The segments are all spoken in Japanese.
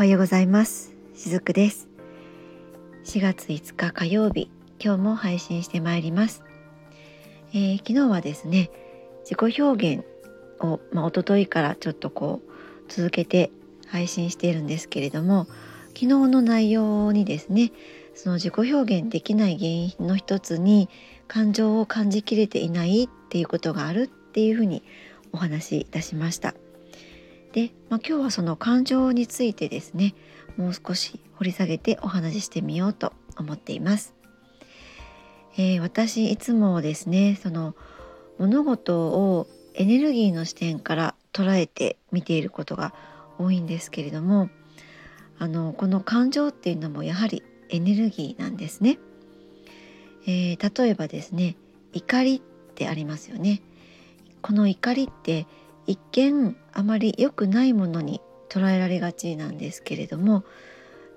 はようございます。しずくです。4月5日火曜日今日も配信してまいります、えー、昨日はですね自己表現をまあ、一昨日からちょっとこう続けて配信しているんですけれども昨日の内容にですねその自己表現できない原因の一つに感情を感じきれていないっていうことがあるっていうふうにお話しいたしました。で、まあ、今日はその感情についてですねもう少し掘り下げてお話ししてみようと思っています。えー、私いつもですねその物事をエネルギーの視点から捉えて見ていることが多いんですけれどもあのこの感情っていうのもやはりエネルギーなんですね。えー、例えばですね怒りってありますよね。この怒りって一見あまり良くないものに捉えられがちなんですけれども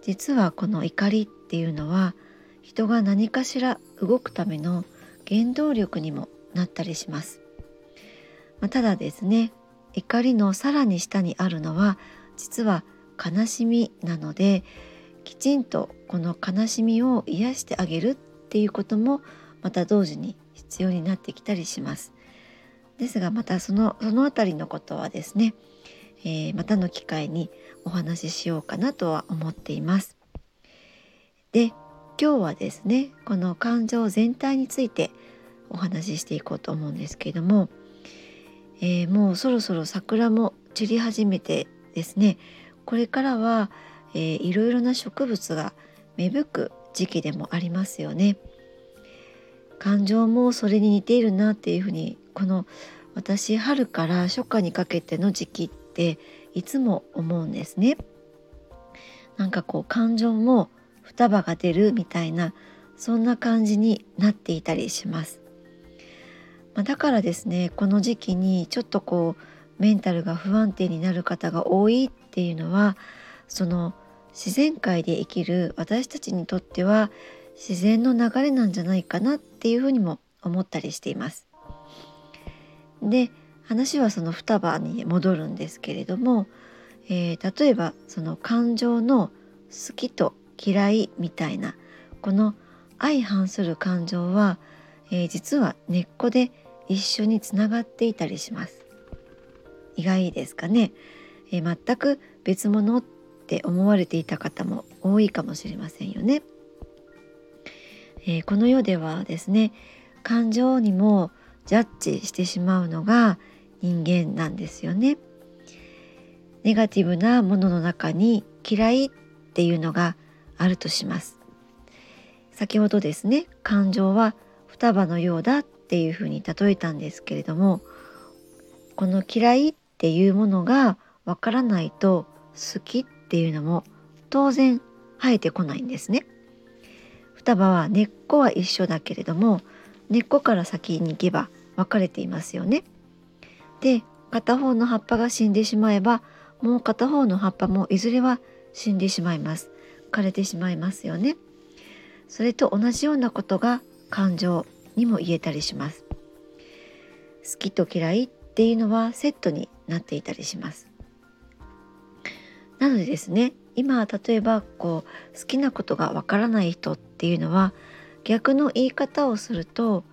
実はこの怒りっていうのは人が何かしら動くための原動力にもなったりします。まあ、ただですね怒りのさらに下にあるのは実は悲しみなのできちんとこの悲しみを癒してあげるっていうこともまた同時に必要になってきたりします。ですがまたそのその辺りのことはですね、えー、またの機会にお話ししようかなとは思っています。で今日はですねこの感情全体についてお話ししていこうと思うんですけれども、えー、もうそろそろ桜も散り始めてですねこれからは、えー、いろいろな植物が芽吹く時期でもありますよね。感情もそれに似ているなっていうふうにこの私春から初夏にかけての時期っていつも思うんですね。なんかこう感情も双葉が出るみたいなそんな感じになっていたりします。まあ、だからですねこの時期にちょっとこうメンタルが不安定になる方が多いっていうのはその自然界で生きる私たちにとっては自然の流れなんじゃないかなっていうふうにも思ったりしています。で話はその双葉に戻るんですけれども、えー、例えばその感情の好きと嫌いみたいなこの相反する感情は、えー、実は根っこで一緒につながっていたりします。意外ですかね、えー、全く別物って思われていた方も多いかもしれませんよね。えー、この世ではですね感情にもジャッジしてしまうのが人間なんですよね。ネガティブなものの中に嫌いっていうのがあるとします。先ほどですね感情は双葉のようだっていうふうに例えたんですけれどもこの嫌いっていうものがわからないと好きっていうのも当然生えてこないんですね。双葉は根っこは一緒だけれども根っこから先に行けば分かれていますよね。で片方の葉っぱが死んでしまえばもう片方の葉っぱもいずれは死んでしまいます。枯れてしまいますよね。それと同じようなことが感情にも言えたりします。好きと嫌いっていうのはセットになっていたりします。なのでですね今例えばこう好きなことがわからない人っていうのは逆の言い方をすると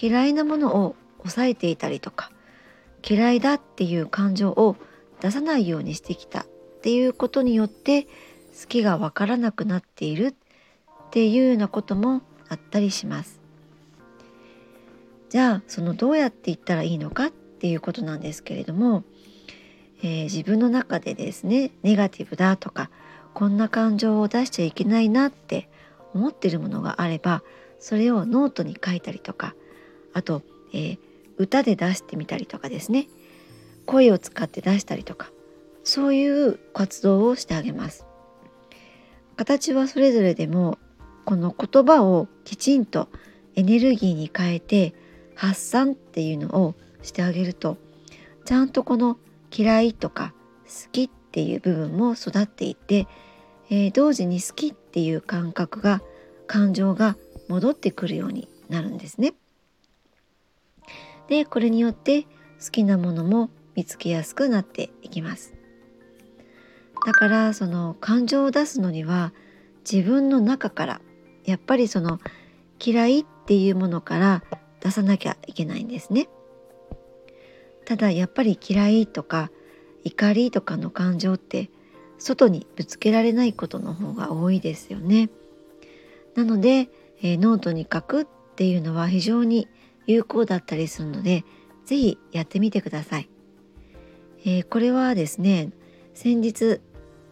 嫌いなものを抑えていたりとか嫌いだっていう感情を出さないようにしてきたっていうことによって好きがわからなくなっているっていうようなこともあったりします。じゃあそのどうやって言ったらいいのかっていうことなんですけれども、えー、自分の中でですねネガティブだとかこんな感情を出しちゃいけないなって思ってるものがあればそれをノートに書いたりとかあと、えー、歌で出してみたりとかですね。声を使って出したりとかそういう活動をしてあげます。形はそれぞれでもこの言葉をきちんとエネルギーに変えて発散っていうのをしてあげるとちゃんとこの嫌いとか好きっていう部分も育っていって、えー、同時に好きっていう感覚が感情が戻ってくるようになるんですね。でこれによって好きなものも見つけやすくなっていきます。だからその感情を出すのには自分の中からやっぱりその嫌いっていうものから出さなきゃいけないんですね。ただやっぱり嫌いとか怒りとかの感情って外にぶつけられないことの方が多いですよね。なので、えー、ノートに書くっていうのは非常に有効だったりするので是非やってみてください。えー、これはですね先日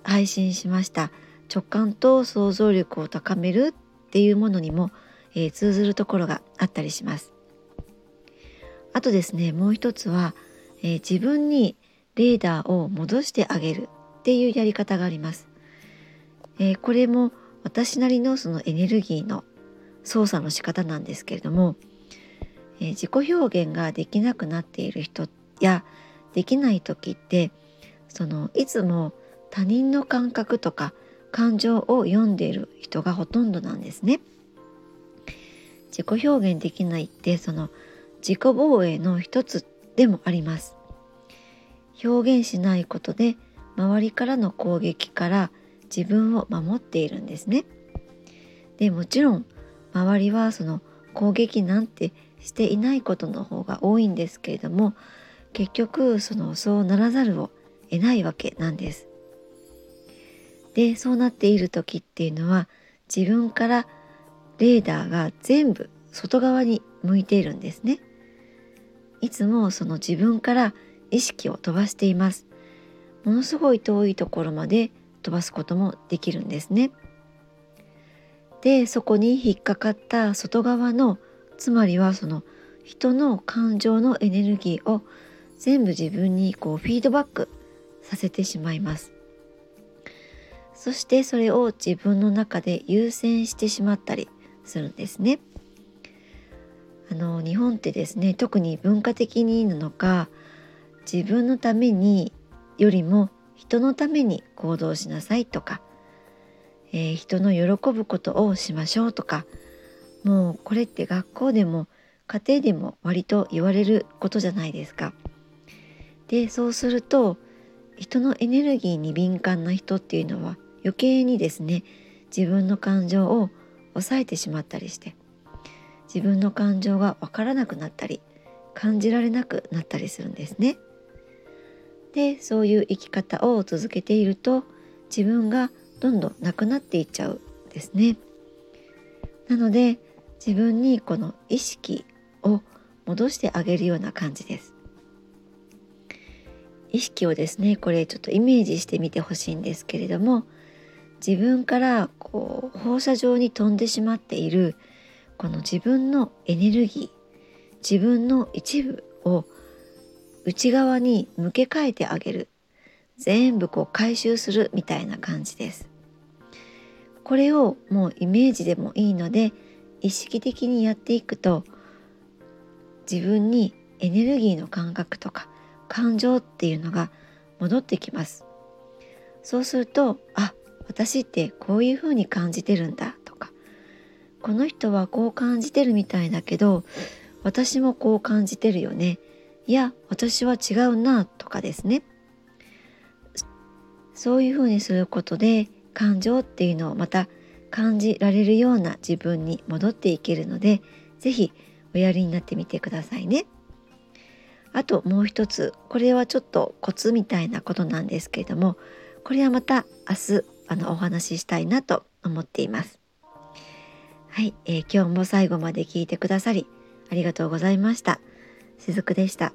配信しました直感と想像力を高めるっていうものにも、えー、通ずるところがあったりします。あとですねもう一つは、えー、自分にレーダーを戻してあげるっていうやり方があります。えー、これも私なりのそのエネルギーの操作の仕方なんですけれども、えー、自己表現ができなくなっている人やできない時ってそのいつも他人の感覚とか感情を読んでいる人がほとんどなんですね。自己表現できないってその自己防衛の一つでもあります。表現しないことで周りからの攻撃から自分を守っているんですね。でもちろん周りはその攻撃なんてしていないことの方が多いんですけれども結局そのそうならざるを得ないわけなんです。でそうなっている時っていうのは自分からレーダーが全部外側に向いているんですね。いつもその自分から意識を飛ばしています。ものすごい遠いところまで飛ばすこともできるんですね。でそこに引っかかった外側のつまりはその人の感情のエネルギーを全部自分にこうフィードバックさせてしまいます。そしてそれを自分の中で優先してしまったりするんですね。あの日本ってですね特に文化的になのか自分のためによりも人のために行動しなさいとか、えー、人の喜ぶことをしましょうとかもうこれって学校でも家庭でも割と言われることじゃないですか。でそうすると人のエネルギーに敏感な人っていうのは余計にですね自分の感情を抑えてしまったりして自分の感情がわからなくなったり感じられなくなったりするんですね。でそういう生き方を続けていると自分がどんどんなくなっていっちゃうですね。なので自分にこの意識を戻してあげるような感じです。意識をですねこれちょっとイメージしてみてほしいんですけれども自分からこう放射状に飛んでしまっているこの自分のエネルギー自分の一部を内側に向け替えてあげる。全部こう回収するみたいな感じです。これをもうイメージでもいいので意識的にやっていくと自分にエネルギーの感覚とか感情っていうのが戻ってきます。そうするとあ私ってこういうふうに感じてるんだとかこの人はこう感じてるみたいだけど私もこう感じてるよね。いや私は違うなとかですねそういうふうにすることで感情っていうのをまた感じられるような自分に戻っていけるので是非おやりになってみてくださいね。あともう一つこれはちょっとコツみたいなことなんですけれどもこれはまた明日あのお話ししたいなと思っています。はい、えー、今日も最後まで聞いてくださりありがとうございました。しずくでした。